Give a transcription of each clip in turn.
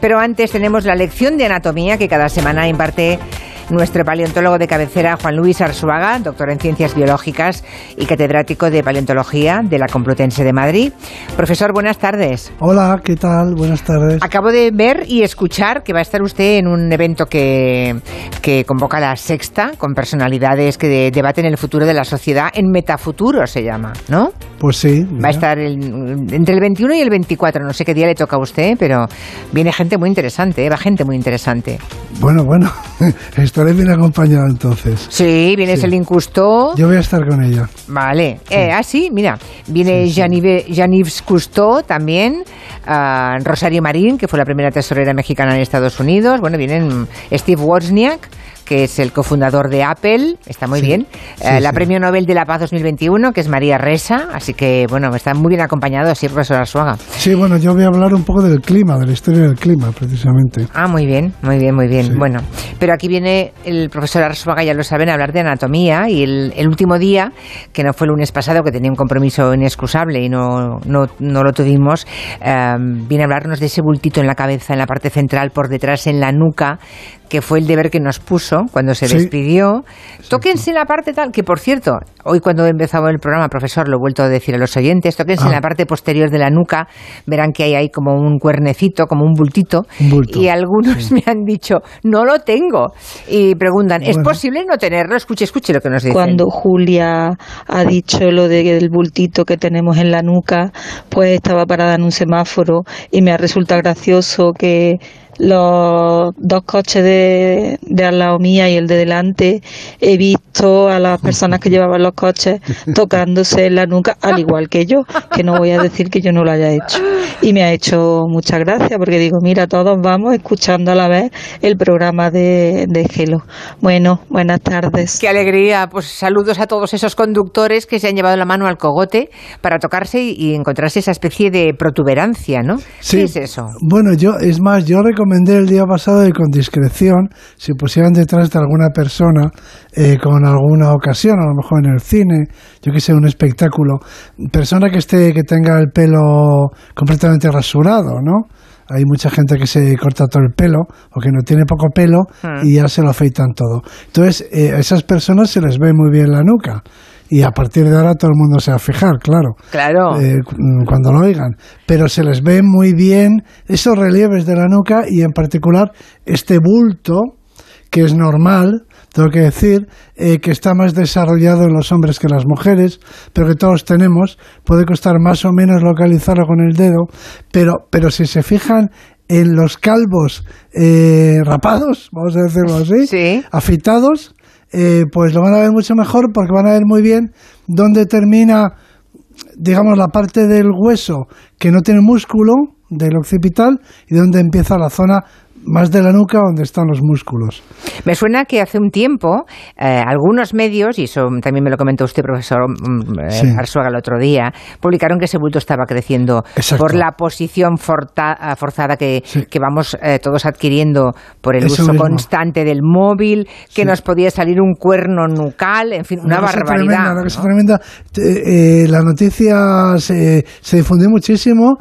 Pero antes tenemos la lección de anatomía que cada semana imparte nuestro paleontólogo de cabecera, Juan Luis Arzuaga, doctor en ciencias biológicas y catedrático de paleontología de la Complutense de Madrid. Profesor, buenas tardes. Hola, ¿qué tal? Buenas tardes. Acabo de ver y escuchar que va a estar usted en un evento que, que convoca la Sexta con personalidades que debaten el futuro de la sociedad en Metafuturo, se llama, ¿no? Pues sí. Va a estar entre el 21 y el 24, no sé qué día le toca a usted, pero viene gente muy interesante, ¿eh? va gente muy interesante. Bueno, bueno, estaré bien acompañado entonces. Sí, viene sí. Custó. Yo voy a estar con ella. Vale. Eh, ah, sí, mira, viene sí, Janives Custó también, uh, Rosario Marín, que fue la primera tesorera mexicana en Estados Unidos, bueno, vienen Steve Wozniak, que es el cofundador de Apple, está muy sí, bien. Sí, eh, la sí. Premio Nobel de la Paz 2021, que es María Ressa, así que, bueno, está muy bien acompañado así, profesor Arzuaga. Sí, bueno, yo voy a hablar un poco del clima, de la historia del clima, precisamente. Ah, muy bien, muy bien, muy bien. Bueno, pero aquí viene el profesor Arzuaga, ya lo saben, a hablar de anatomía y el, el, último día, que no fue el lunes pasado, que tenía un compromiso inexcusable y no, no, no lo tuvimos, eh, viene a hablarnos de ese bultito en la cabeza, en la parte central, por detrás, en la nuca, que fue el deber que nos puso cuando se sí. despidió. Tóquense en la parte tal, que por cierto, hoy cuando he empezado el programa, profesor, lo he vuelto a decir a los oyentes, tóquense ah. en la parte posterior de la nuca, verán que hay ahí como un cuernecito, como un bultito, un bulto. y algunos sí. me han dicho, no lo tengo, y preguntan, bueno. ¿es posible no tenerlo? Escuche, escuche lo que nos dicen. Cuando Julia ha dicho lo del bultito que tenemos en la nuca, pues estaba parada en un semáforo y me ha resultado gracioso que los dos coches de, de al lado mía y el de delante, he visto a las personas que llevaban los coches tocándose en la nuca, al igual que yo, que no voy a decir que yo no lo haya hecho. Y me ha hecho mucha gracia, porque digo, mira, todos vamos escuchando a la vez el programa de, de Gelo. Bueno, buenas tardes. Qué alegría. Pues saludos a todos esos conductores que se han llevado la mano al cogote para tocarse y, encontrarse esa especie de protuberancia, ¿no? Sí. ¿Qué es eso? Bueno, yo, es más, yo recomendé el día pasado y con discreción se pusieran detrás de alguna persona eh, con alguna ocasión, a lo mejor en el cine, yo que sé, un espectáculo, persona que esté, que tenga el pelo completamente rasurado, ¿no? Hay mucha gente que se corta todo el pelo o que no tiene poco pelo y ya se lo afeitan todo. Entonces, eh, a esas personas se les ve muy bien la nuca y a partir de ahora todo el mundo se va a fijar, claro. Claro. Eh, cuando lo oigan. Pero se les ve muy bien esos relieves de la nuca y en particular este bulto que es normal, tengo que decir, eh, que está más desarrollado en los hombres que en las mujeres, pero que todos tenemos. Puede costar más o menos localizarlo con el dedo, pero, pero si se fijan en los calvos eh, rapados, vamos a decirlo así, sí. afeitados, eh, pues lo van a ver mucho mejor porque van a ver muy bien dónde termina, digamos, la parte del hueso que no tiene músculo del occipital y dónde empieza la zona más de la nuca donde están los músculos. Me suena que hace un tiempo eh, algunos medios, y eso también me lo comentó usted, profesor eh, sí. Arzuaga, el otro día, publicaron que ese bulto estaba creciendo Exacto. por la posición forta, forzada que, sí. que vamos eh, todos adquiriendo por el eso uso mismo. constante del móvil, que sí. nos podía salir un cuerno nucal, en fin, una, una barbaridad. Tremenda, ¿no? tremenda. Eh, la noticia se, se difundió muchísimo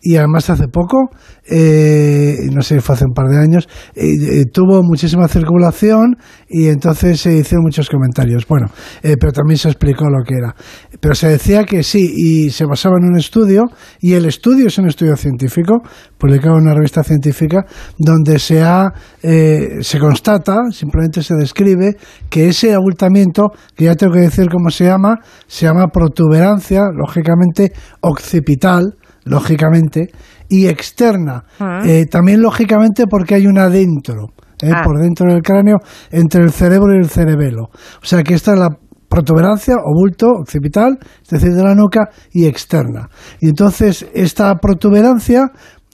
y además hace poco, eh, no sé, fue hace un par de años, eh, eh, tuvo muchísima circulación y entonces se hicieron muchos comentarios. Bueno, eh, pero también se explicó lo que era. Pero se decía que sí, y se basaba en un estudio, y el estudio es un estudio científico, publicado en una revista científica, donde se, ha, eh, se constata, simplemente se describe, que ese abultamiento, que ya tengo que decir cómo se llama, se llama protuberancia, lógicamente occipital, lógicamente, y externa. Uh-huh. Eh, también, lógicamente, porque hay una dentro, eh, ah. por dentro del cráneo, entre el cerebro y el cerebelo. O sea que esta es la protuberancia o bulto occipital, es decir, de la nuca, y externa. Y entonces, esta protuberancia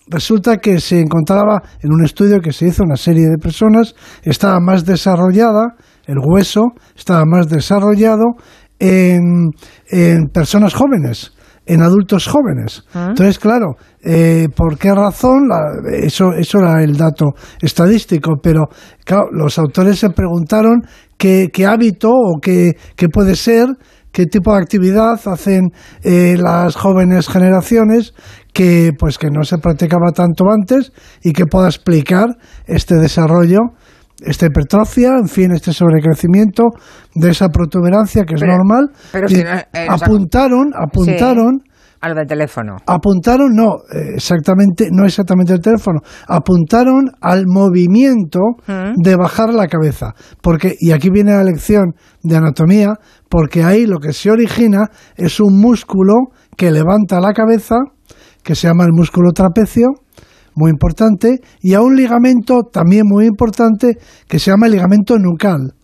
resulta que se encontraba en un estudio que se hizo una serie de personas, estaba más desarrollada, el hueso estaba más desarrollado en, en personas jóvenes en adultos jóvenes. ¿Ah? Entonces, claro, eh, ¿por qué razón? La, eso, eso era el dato estadístico, pero claro, los autores se preguntaron qué, qué hábito o qué, qué puede ser qué tipo de actividad hacen eh, las jóvenes generaciones que pues que no se practicaba tanto antes y que pueda explicar este desarrollo esta hipertrofia, en fin, este sobrecrecimiento de esa protuberancia que es normal. Pero si no, eh, apuntaron, apuntaron, A lo del teléfono. apuntaron, no, eh, exactamente, no exactamente el teléfono, apuntaron al movimiento Mm. de bajar la cabeza, porque y aquí viene la lección de anatomía, porque ahí lo que se origina es un músculo que levanta la cabeza, que se llama el músculo trapecio, muy importante, y a un ligamento también muy importante que se llama el ligamento nucal.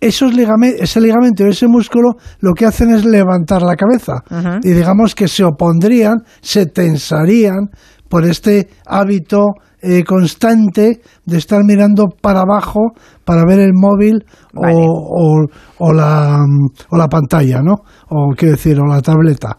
Esos ligame- ese ligamento y ese músculo lo que hacen es levantar la cabeza y digamos que se opondrían, se tensarían por este hábito eh, constante de estar mirando para abajo para ver el móvil o- Vale. o, o la, o la pantalla, ¿no? O quiero decir, o la tableta.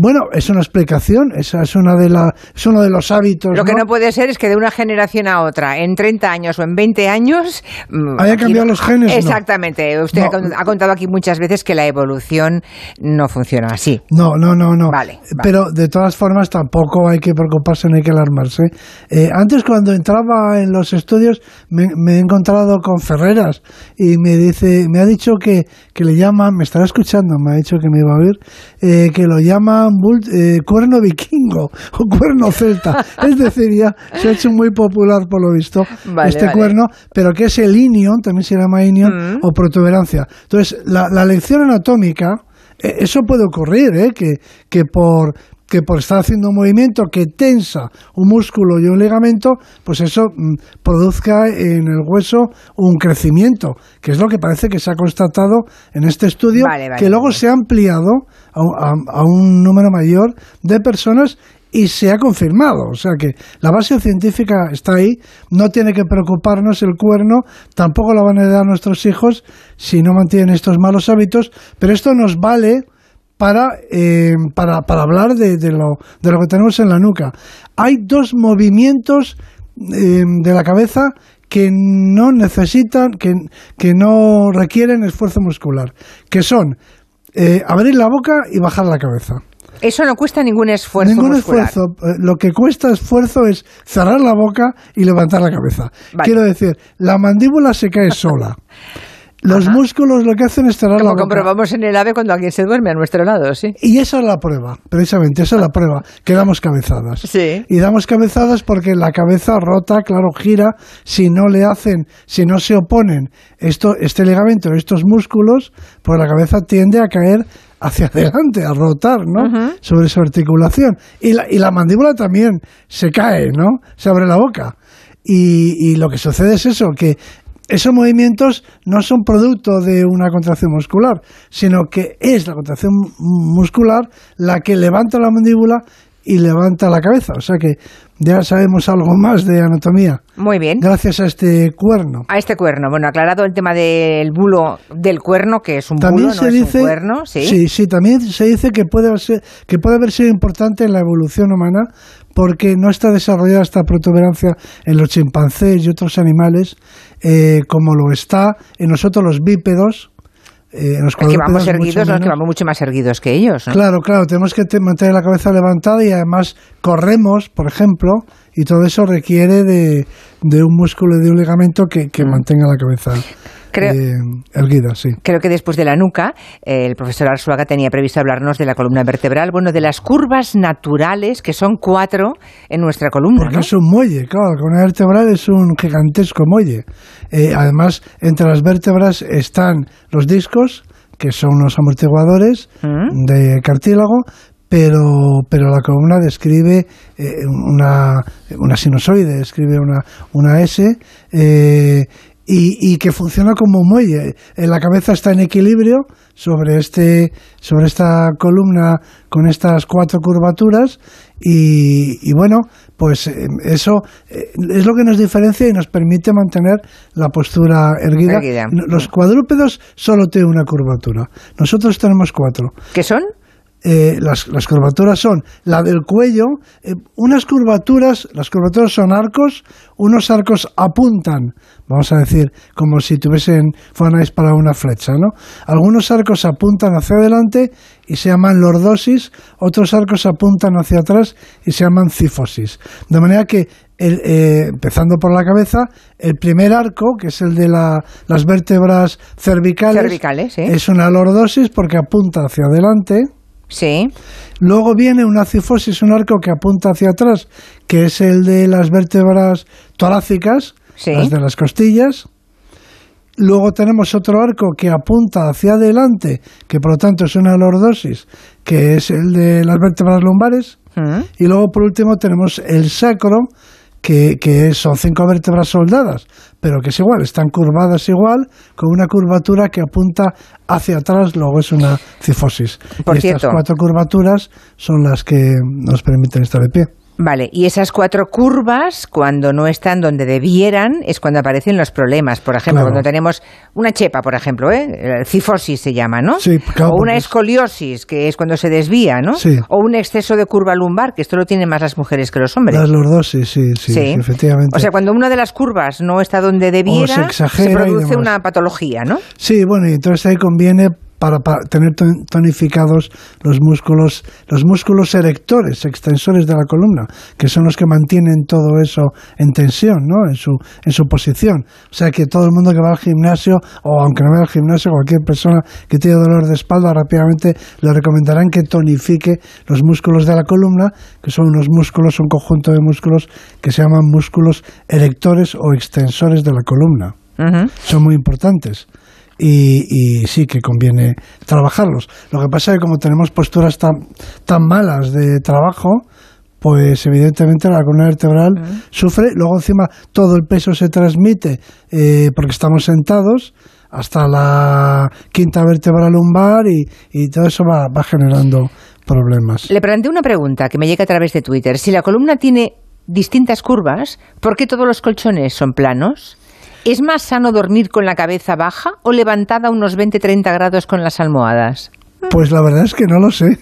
Bueno, es una explicación, esa es una de la, es uno de los hábitos. Lo que no puede ser es que de una generación a otra, en 30 años o en 20 años... mm, Haya cambiado no- los genes. Exactamente. Usted No. ha con- ha contado aquí muchas veces que la evolución no funciona así. No, no, no, no. Vale, vale. Pero de todas formas tampoco hay que preocuparse, no hay que alarmarse. Eh, antes cuando entraba en los estudios me, me he encontrado con Ferreras y me dice, me ha dicho que, que le llaman, me estará escuchando, me ha dicho que me iba a oír, eh, que lo llaman eh, cuerno vikingo o cuerno celta. es decir, ya se ha hecho muy popular por lo visto Vale, este vale. cuerno, pero que es el inion, también se llama inion, Mm. o protuberancia. Entonces, la, la lección anatómica, eh, eso puede ocurrir, ¿eh? que, que por que por estar haciendo un movimiento que tensa un músculo y un ligamento, pues eso mm, produzca en el hueso un crecimiento, que es lo que parece que se ha constatado en este estudio, Vale, vale, que luego vale. se ha ampliado a, un- a- a un número mayor de personas y se ha confirmado. O sea que la base científica está ahí, no tiene que preocuparnos el cuerno, tampoco lo van a heredar nuestros hijos si no mantienen estos malos hábitos, pero esto nos vale para, eh, para, para hablar de, de lo, de lo que tenemos en la nuca. Hay dos movimientos eh, de la cabeza que no necesitan, que, que no requieren esfuerzo muscular, que son eh, abrir la boca y bajar la cabeza. Eso no cuesta ningún esfuerzo Ningún muscular. esfuerzo. Eh, Lo que cuesta esfuerzo es cerrar la boca y levantar la cabeza. Vale. Quiero decir, la mandíbula se cae sola. Los músculos lo que hacen es cerrar Como la boca. comprobamos en el ave cuando alguien se duerme a nuestro lado, sí. Y esa es la prueba, precisamente, esa es la prueba, que damos cabezadas. Sí. Y damos cabezadas porque la cabeza rota, claro, gira, si no le hacen, si no se oponen esto, este ligamento, estos músculos, pues la cabeza tiende a caer hacia adelante, a rotar, ¿no? Sobre su articulación. Y la, y la mandíbula también se cae, ¿no? Se abre la boca. Y, y lo que sucede es eso, que esos movimientos no son producto de una contracción muscular, sino que es la contracción muscular la que levanta la mandíbula y levanta la cabeza. O sea que ya sabemos algo más de anatomía Muy bien. gracias a este cuerno. A este cuerno. Bueno, aclarado el tema del bulo del cuerno, que es un También bulo, se no dice, es un cuerno, ¿sí? sí, sí, también se dice que puede ser, que puede haber sido importante en la evolución humana porque no está desarrollada esta protuberancia en los chimpancés y otros animales eh, como lo está en nosotros los bípedos. eh, en los Es que vamos erguidos, que vamos mucho más erguidos que ellos, ¿no? Claro, claro, tenemos que te- mantener la cabeza levantada y además corremos, por ejemplo, y todo eso requiere de, de un músculo y de un ligamento que, que mantenga la cabeza. Creo- eh, erguida, sí. Creo que después de la nuca, eh, el profesor Arzuaga tenía previsto hablarnos de la columna vertebral, bueno, de las curvas naturales, que son cuatro en nuestra columna, Porque ¿no? es un muelle, claro, la columna vertebral es un gigantesco muelle. Eh, además, entre las vértebras están los discos, que son los amortiguadores Mm. de cartílago, pero, pero la columna describe eh, una, una sinusoide, describe una, una S, eh, y, y que funciona como un muelle. La cabeza está en equilibrio sobre, este, sobre esta columna con estas cuatro curvaturas y, y bueno, pues eh, eso eh, es lo que nos diferencia y nos permite mantener la postura erguida. Erguida. Los cuadrúpedos solo tienen una curvatura, nosotros tenemos cuatro. ¿Qué son? Eh, las, las, curvaturas son la del cuello, eh, unas curvaturas, las curvaturas son arcos, unos arcos apuntan, vamos a decir, como si tuviesen, fueran a disparar una flecha, ¿no? Algunos arcos apuntan hacia adelante y se llaman lordosis, otros arcos apuntan hacia atrás y se llaman cifosis. De manera que, eh, empezando por la cabeza, el primer arco, que es el de las vértebras cervicales, es una lordosis porque apunta hacia adelante, Sí. Luego viene una cifosis, un arco que apunta hacia atrás, que es el de las vértebras torácicas, las de las costillas. Luego tenemos otro arco que apunta hacia adelante, que por lo tanto es una lordosis, que es el de las vértebras lumbares. Mm. Y luego por último tenemos el sacro, que, son cinco vértebras soldadas, pero que es igual, están curvadas igual, con una curvatura que apunta hacia atrás, luego es una cifosis. Por y estas cuatro curvaturas son las que nos permiten estar de pie. Vale, y esas cuatro curvas, cuando no están donde debieran, es cuando aparecen los problemas. Por ejemplo, cuando tenemos una chepa, por ejemplo, ¿eh? cifosis se llama, ¿no? Sí, o una escoliosis, que es cuando se desvía, ¿no? Sí. O un exceso de curva lumbar, que esto lo tienen más las mujeres que los hombres. Las lordosis, sí, sí, sí, efectivamente. O sea, cuando una de las curvas no está donde debiera, se, se produce una patología, ¿no? Sí, bueno, y entonces ahí conviene para, tener tonificados los músculos, los músculos erectores, extensores de la columna, que son los que mantienen todo eso en tensión, ¿no? En su, en su posición. O sea que todo el mundo que va al gimnasio, o aunque no vaya al gimnasio, cualquier persona que tiene dolor de espalda, rápidamente le recomendarán que tonifique los músculos de la columna, que son unos músculos, un conjunto de músculos que se llaman músculos erectores o extensores de la columna. Son muy importantes y, sí que conviene trabajarlos. Lo que pasa es que como tenemos posturas tan, tan malas de trabajo, pues evidentemente la columna vertebral sufre, luego encima todo el peso se transmite eh, porque estamos sentados hasta la quinta vértebra lumbar y, y todo eso va, va generando problemas. Le planteé una pregunta que me llega a través de Twitter. Si la columna tiene distintas curvas, ¿por qué todos los colchones son planos? ¿Es más sano dormir con la cabeza baja o levantada a unos 20-30 grados con las almohadas? Pues la verdad es que no lo sé.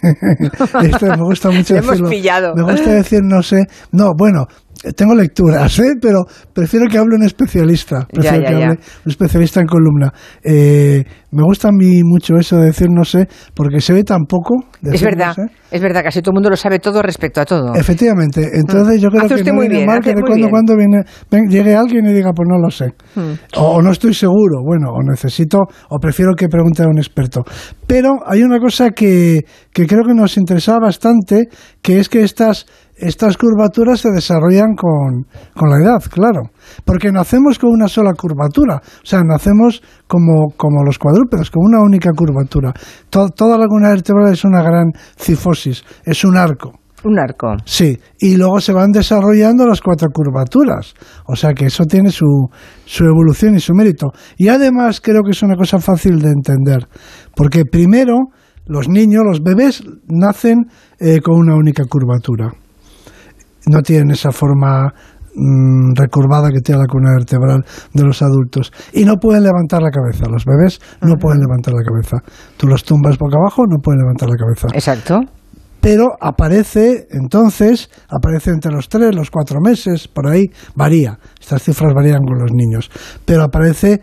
Esto me gusta mucho decirlo. Me gusta decir no sé. No, bueno, tengo lecturas, ¿eh? pero prefiero que hable un especialista. Prefiero que hable un especialista en columna. Eh, me gusta a mí mucho eso de decir no sé, porque se ve tan poco. Es verdad, es verdad, casi todo el mundo lo sabe todo respecto a todo. Efectivamente, entonces yo creo que no viene mal que de cuando cuando viene, llegue alguien y diga, pues no lo sé. Hmm. O, no estoy seguro, bueno, o necesito, o prefiero que pregunte a un experto. Pero hay una cosa que, que creo que nos interesa bastante, que es que estas estas curvaturas se desarrollan con, la edad, claro. Porque nacemos con una sola curvatura. O sea, nacemos como, como los cuadrúpedos, con una única curvatura. toda la columna vertebral es una gran cifosis, es un arco. Un arco. Sí, y luego se van desarrollando las cuatro curvaturas. O sea que eso tiene su, su evolución y su mérito. Y además creo que es una cosa fácil de entender. Porque primero, los niños, los bebés, nacen eh, con una única curvatura no tienen esa forma mm, recurvada que tiene la columna vertebral de los adultos y no pueden levantar la cabeza. Los bebés no pueden levantar la cabeza. Tú los tumbas boca abajo, no pueden levantar la cabeza. Exacto pero aparece entonces, aparece entre los tres, los cuatro meses, por ahí, varía, estas cifras varían con los niños, pero aparece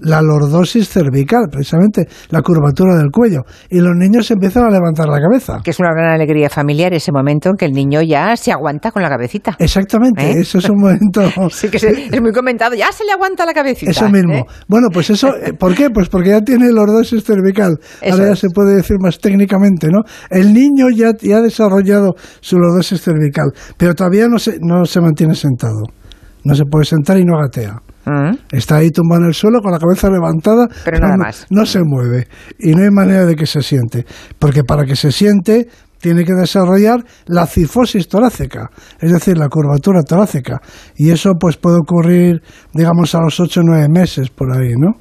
la lordosis cervical, precisamente la curvatura del cuello, y los niños empiezan a levantar la cabeza. Que es una gran alegría familiar ese momento en que el niño ya se aguanta con la cabecita. Exactamente, ¿Eh? eso es un momento... sí, que es muy comentado, ya se le aguanta la cabecita. Eso mismo. ¿eh? Bueno, pues eso, eh, ¿por qué? Pues porque ya tiene lordosis cervical, ahora ya se puede decir más técnicamente, ¿no? El niño ya y ha desarrollado su lordosis cervical, pero todavía no se, no se mantiene sentado. No se puede sentar y no gatea. Ah. Está ahí tumbado en el suelo con la cabeza levantada, pero, nada más. no se mueve y no hay manera de que se siente, porque para que se siente tiene que desarrollar la cifosis torácica, es decir, la curvatura torácica. Y eso pues puede ocurrir, digamos, a los 8 o 9 meses por ahí, ¿no?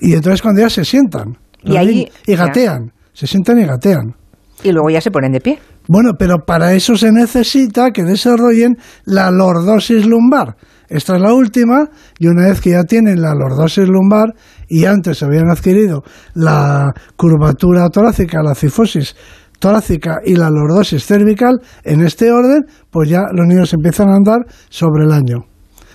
Y entonces cuando ya se sientan y, ahí, y gatean, se sientan y gatean. Y luego ya se ponen de pie. Bueno, pero para eso se necesita que desarrollen la lordosis lumbar. Esta es la última, y una vez que ya tienen la lordosis lumbar y antes habían adquirido la curvatura torácica, la cifosis torácica y la lordosis cervical, en este orden, pues ya los niños empiezan a andar sobre el año.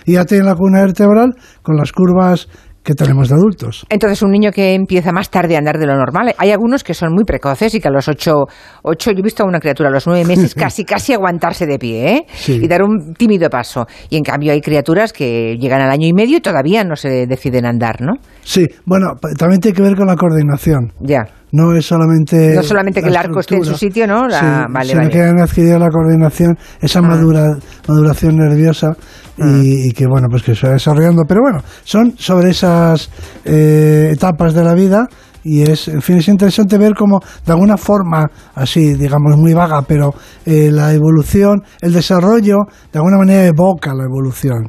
Y ya tienen la columna vertebral con las curvas que tenemos de adultos. Entonces, un niño que empieza más tarde a andar de lo normal, hay algunos que son muy precoces y que a los ocho, ocho yo he visto a una criatura a los nueve meses casi, casi aguantarse de pie ¿eh? y dar un tímido paso. Y en cambio hay criaturas que llegan al año y medio y todavía no se deciden andar, ¿no? Sí, bueno, también tiene que ver con la coordinación. Ya no es solamente no solamente que el arco esté en su sitio no la, vale, sino que han adquirido la coordinación esa ah. madura, maduración nerviosa y, que bueno pues que se va desarrollando pero bueno son sobre esas eh, etapas de la vida y es, en fin, es interesante ver cómo de alguna forma, así digamos muy vaga, pero eh, la evolución, el desarrollo, de alguna manera evoca la evolución.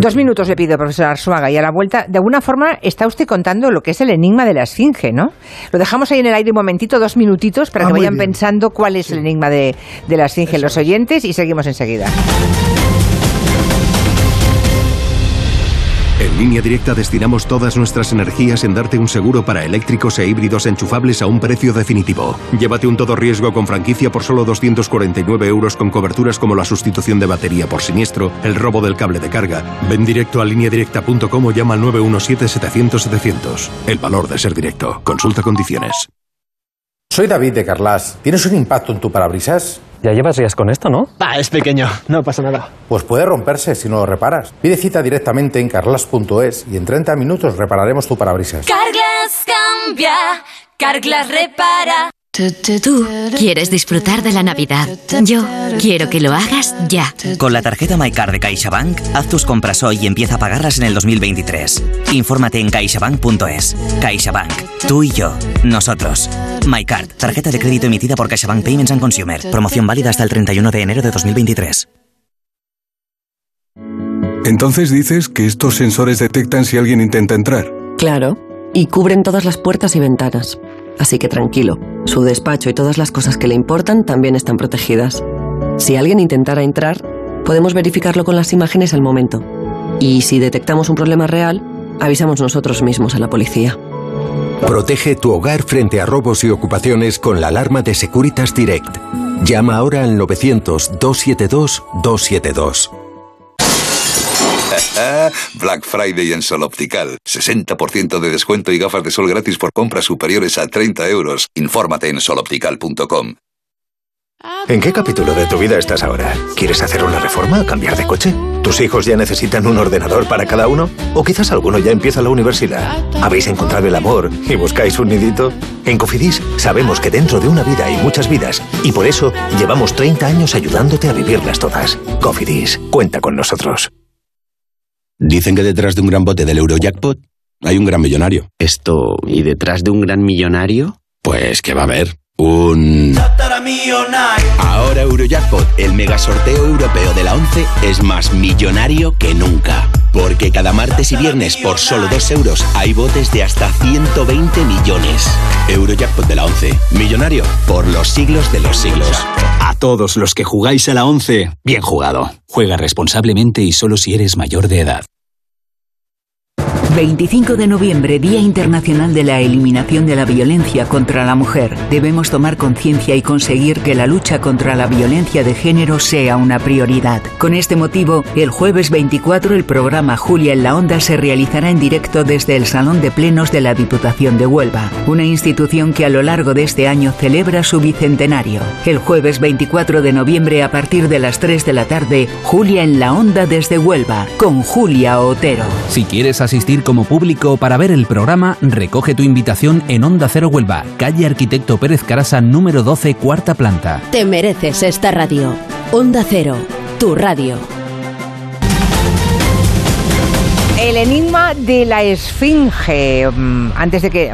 Dos minutos le pido, profesor Arzuaga, y a la vuelta, de alguna forma está usted contando lo que es el enigma de la esfinge, ¿no? Lo dejamos ahí en el aire un momentito, dos minutitos, para ah, que vayan pensando cuál es el enigma de, la esfinge los oyentes y seguimos enseguida. En línea directa destinamos todas nuestras energías en darte un seguro para eléctricos e híbridos enchufables a un precio definitivo. Llévate un todo riesgo con franquicia por solo 249 euros con coberturas como la sustitución de batería por siniestro, el robo del cable de carga. Ven directo a lineadirecta.com o llama al 917-700-700. El valor de ser directo. Consulta condiciones. Soy David de Carlas. ¿Tienes un impacto en tu parabrisas? Ya llevas días con esto, ¿no? Ah, es pequeño, no pasa nada. Pues puede romperse si no lo reparas. Pide cita directamente en carlas.es y en 30 minutos repararemos tu parabrisas. Carglass cambia, Carglass repara. Tú quieres disfrutar de la Navidad. Yo quiero que lo hagas ya. Con la tarjeta MyCard de CaixaBank, haz tus compras hoy y empieza a pagarlas en el 2023. Infórmate en caixabank.es. CaixaBank. Tú y yo. Nosotros. MyCard. Tarjeta de crédito emitida por CaixaBank Payments and Consumer. Promoción válida hasta el 31 de enero de 2023. Entonces dices que estos sensores detectan si alguien intenta entrar. Claro. Y cubren todas las puertas y ventanas. Así que tranquilo, su despacho y todas las cosas que le importan también están protegidas. Si alguien intentara entrar, podemos verificarlo con las imágenes al momento. Y si detectamos un problema real, avisamos nosotros mismos a la policía. Protege tu hogar frente a robos y ocupaciones con la alarma de Securitas Direct. Llama ahora al 900-272-272. Black Friday en Sol Optical. 60% de descuento y gafas de sol gratis por compras superiores a 30 euros. Infórmate en soloptical.com. ¿En qué capítulo de tu vida estás ahora? ¿Quieres hacer una reforma o cambiar de coche? ¿Tus hijos ya necesitan un ordenador para cada uno? ¿O quizás alguno ya empieza la universidad? ¿Habéis encontrado el amor y buscáis un nidito? En Cofidis sabemos que dentro de una vida hay muchas vidas y por eso llevamos 30 años ayudándote a vivirlas todas. Cofidis, cuenta con nosotros. Dicen que detrás de un gran bote del Eurojackpot hay un gran millonario. Esto, ¿y detrás de un gran millonario? Pues que va a haber un... Ahora Eurojackpot, el mega sorteo europeo de la 11, es más millonario que nunca. Porque cada martes y viernes por solo 2 euros hay botes de hasta 120 millones. Eurojackpot de la 11, millonario por los siglos de los siglos. A todos los que jugáis a la 11, bien jugado. Juega responsablemente y solo si eres mayor de edad. 25 de noviembre, Día Internacional de la Eliminación de la Violencia contra la Mujer. Debemos tomar conciencia y conseguir que la lucha contra la violencia de género sea una prioridad. Con este motivo, el jueves 24 el programa Julia en la Onda se realizará en directo desde el Salón de Plenos de la Diputación de Huelva, una institución que a lo largo de este año celebra su bicentenario. El jueves 24 de noviembre a partir de las 3 de la tarde, Julia en la Onda desde Huelva, con Julia Otero. Si quieres asistir como público para ver el programa, recoge tu invitación en Onda Cero Huelva, calle Arquitecto Pérez Carasa, número 12, cuarta planta. Te mereces esta radio. Onda Cero, tu radio. El enigma de la esfinge. Mm, antes de que,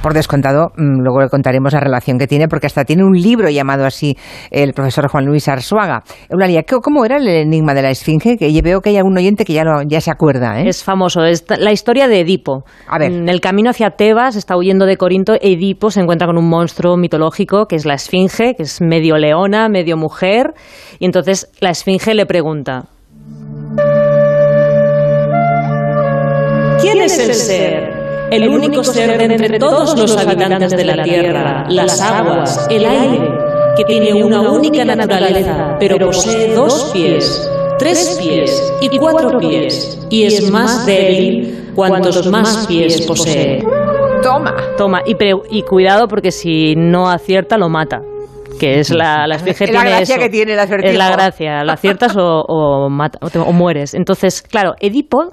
por, descontado, mm, luego le contaremos la relación que tiene, porque hasta tiene un libro llamado así el profesor Juan Luis Arzuaga. Eulalia, ¿cómo era el enigma de la esfinge? Que veo que hay algún oyente que ya, ya se acuerda. ¿eh? Es famoso. Es la historia de Edipo. A ver. En el camino hacia Tebas, está huyendo de Corinto, Edipo se encuentra con un monstruo mitológico que es la esfinge, que es medio leona, medio mujer. Y entonces la esfinge le pregunta. ¿Quién es el ser el único ser de entre todos los habitantes de la tierra, las aguas, el aire, que tiene una única naturaleza, pero posee dos pies, tres pies y cuatro pies, y es más débil cuantos más pies posee. Toma. Toma, y, pre- y cuidado porque si no acierta lo mata. Que es la, la la tiene gracia eso. que tiene acertijo. Es la gracia, lo aciertas o, o mata- o te- o mueres. Entonces, claro, Edipo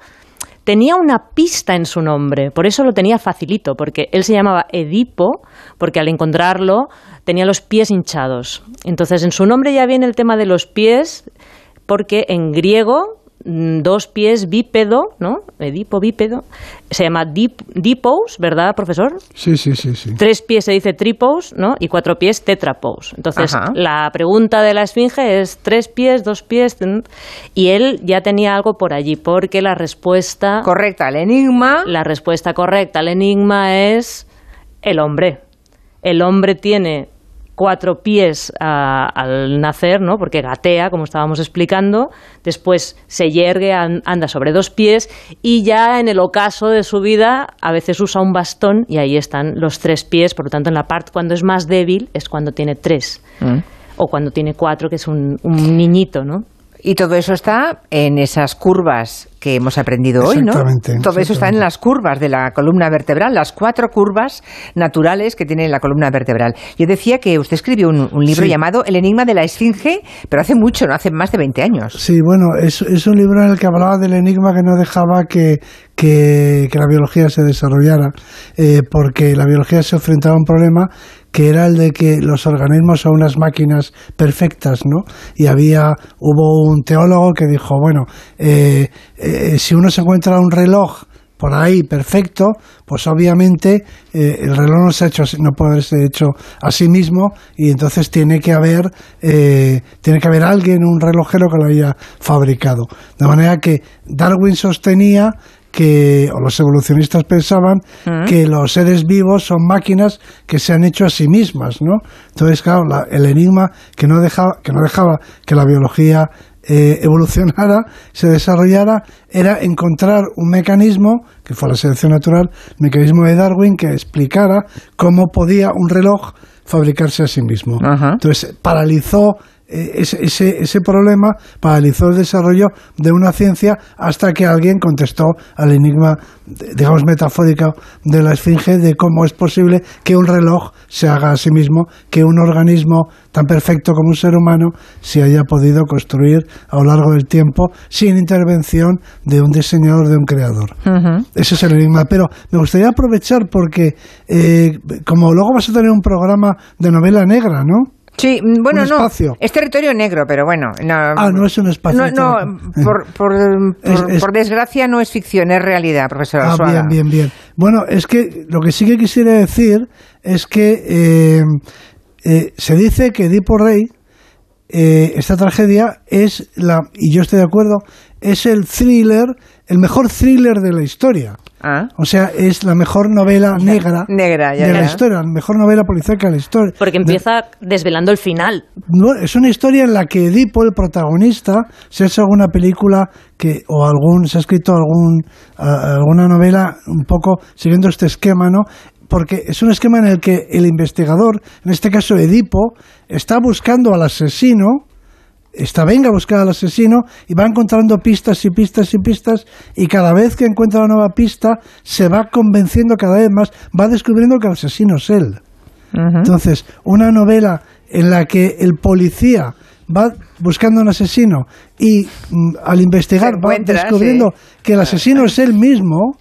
tenía una pista en su nombre, por eso lo tenía facilito, porque él se llamaba Edipo, porque al encontrarlo tenía los pies hinchados. Entonces, en su nombre ya viene el tema de los pies, porque en griego dos pies bípedo, ¿no? Edipo bípedo, se llama dip- dipous, ¿verdad, profesor? Sí, sí, sí, sí. Tres pies se dice tripous, ¿no? Y cuatro pies tetrapous. Entonces, Ajá. la pregunta de la esfinge es tres pies, dos pies, y él ya tenía algo por allí, porque la respuesta correcta al enigma, la respuesta correcta al enigma es el hombre. El hombre tiene cuatro pies ah, al nacer, ¿no? Porque gatea, como estábamos explicando, después se yergue, an- anda sobre dos pies y ya en el ocaso de su vida a veces usa un bastón y ahí están los tres pies, por lo tanto en la parte cuando es más débil es cuando tiene tres o cuando tiene cuatro, que es un, un niñito, ¿no? Y todo eso está en esas curvas que hemos aprendido hoy, ¿no? Exactamente, Todo eso está en las curvas de la columna vertebral, las cuatro curvas naturales que tiene la columna vertebral. Yo decía que usted escribió un, un libro Sí. llamado El enigma de la esfinge, pero hace mucho, no hace más de 20 años. Sí, bueno, es, es un libro en el que hablaba del enigma que no dejaba que, que, que la biología se desarrollara, eh, porque la biología se enfrentaba a un problema que era el de que los organismos son unas máquinas perfectas, ¿no? Y había, hubo un teólogo que dijo, bueno, eh, eh, si uno se encuentra un reloj por ahí perfecto, pues obviamente eh, el reloj no se ha hecho, no puede ser hecho a sí mismo y entonces tiene que haber eh, tiene que haber alguien, un relojero que lo haya fabricado. De manera que Darwin sostenía que, o los evolucionistas pensaban que los seres vivos son máquinas que se han hecho a sí mismas, ¿no? Entonces, claro, la- el enigma que no dejaba, que no dejaba que la biología eh, evolucionara, se desarrollara, era encontrar un mecanismo, que fue la selección natural, el mecanismo de Darwin, que explicara cómo podía un reloj fabricarse a sí mismo. Entonces, paralizó ese, ese, ese problema, paralizó el desarrollo de una ciencia hasta que alguien contestó al enigma, digamos, metafórico de la esfinge de cómo es posible que un reloj se haga a sí mismo, que un organismo tan perfecto como un ser humano se haya podido construir a lo largo del tiempo sin intervención de un diseñador, de un creador. Ese es el enigma. Pero me gustaría aprovechar porque, eh, como luego vas a tener un programa de novela negra, ¿no? Sí, mm, bueno, no. espacio. Es territorio negro, pero bueno. No, Ah, no es un espacio. No, no, por, por, Es- por- es- por desgracia no es ficción, es realidad, profesor Ah, bien, bien, bien. Bueno, es que lo que sí que quisiera decir es que eh, eh, se dice que Edipo Rey, eh, esta tragedia es la, y yo estoy de acuerdo, es el thriller, el mejor thriller de la historia. O sea, es la mejor novela negra, Negra, ya, de la historia, la mejor novela policíaca de la historia. Porque empieza desvelando el final. No, es una historia en la que Edipo, el protagonista, se ha hecho alguna película que o algún se ha escrito algún alguna novela un poco siguiendo este esquema, ¿no? Porque es un esquema en el que el investigador, en este caso Edipo, está buscando al asesino, está venga a buscar al asesino y va encontrando pistas y pistas y pistas y cada vez que encuentra una nueva pista se va convenciendo cada vez más, va descubriendo que el asesino es él. Entonces, una novela en la que el policía va buscando un asesino y mm, al investigar va descubriendo sí. que el asesino es él mismo,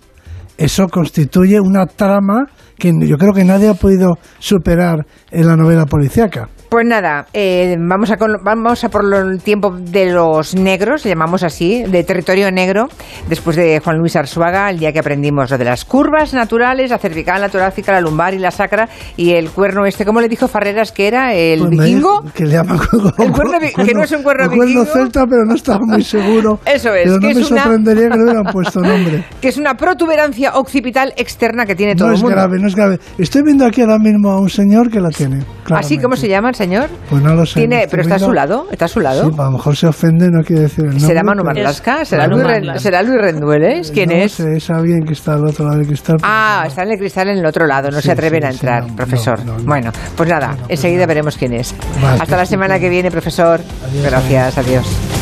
eso constituye una trama que yo creo que nadie ha podido superar en la novela policíaca. Pues nada, eh, vamos, a con- vamos a por el tiempo de los negros, llamamos así, de territorio negro, después de Juan Luis Arzuaga, el día que aprendimos lo de las curvas naturales, la cervical, la torácica, la lumbar y la sacra, y el cuerno este, ¿cómo le dijo Farreras que era? ¿El Pues me vikingo? dijo Que le llaman El cuerno vi- que no es un cuerno el cuerno vikingo. celta, pero no estaba muy seguro. Eso es, Pero no que me es una- sorprendería que le hubieran puesto nombre. Que es una protuberancia occipital externa que tiene todo No el es mundo. grave, no es grave. Estoy viendo aquí ahora mismo a un señor que la tiene. ¿Así cómo se llama el señor? Pues no lo sé. Tiene, no pero está a su lado, está a su lado. Sí, a lo mejor se ofende, no quiere decir el nombre. ¿Será Manu Marlasca? ¿Será, Manu Luis Ren- Marlasca. ¿Será Luis Rendueles? ¿Quién no es? sé, es alguien que está al otro lado del cristal. Ah, está en el cristal en el otro lado, no Sí, se atreven sí, a entrar, no, profesor. no, no, no. Bueno, pues nada, enseguida veremos quién es. Vale, Hasta la semana que viene, profesor. Gracias, adiós.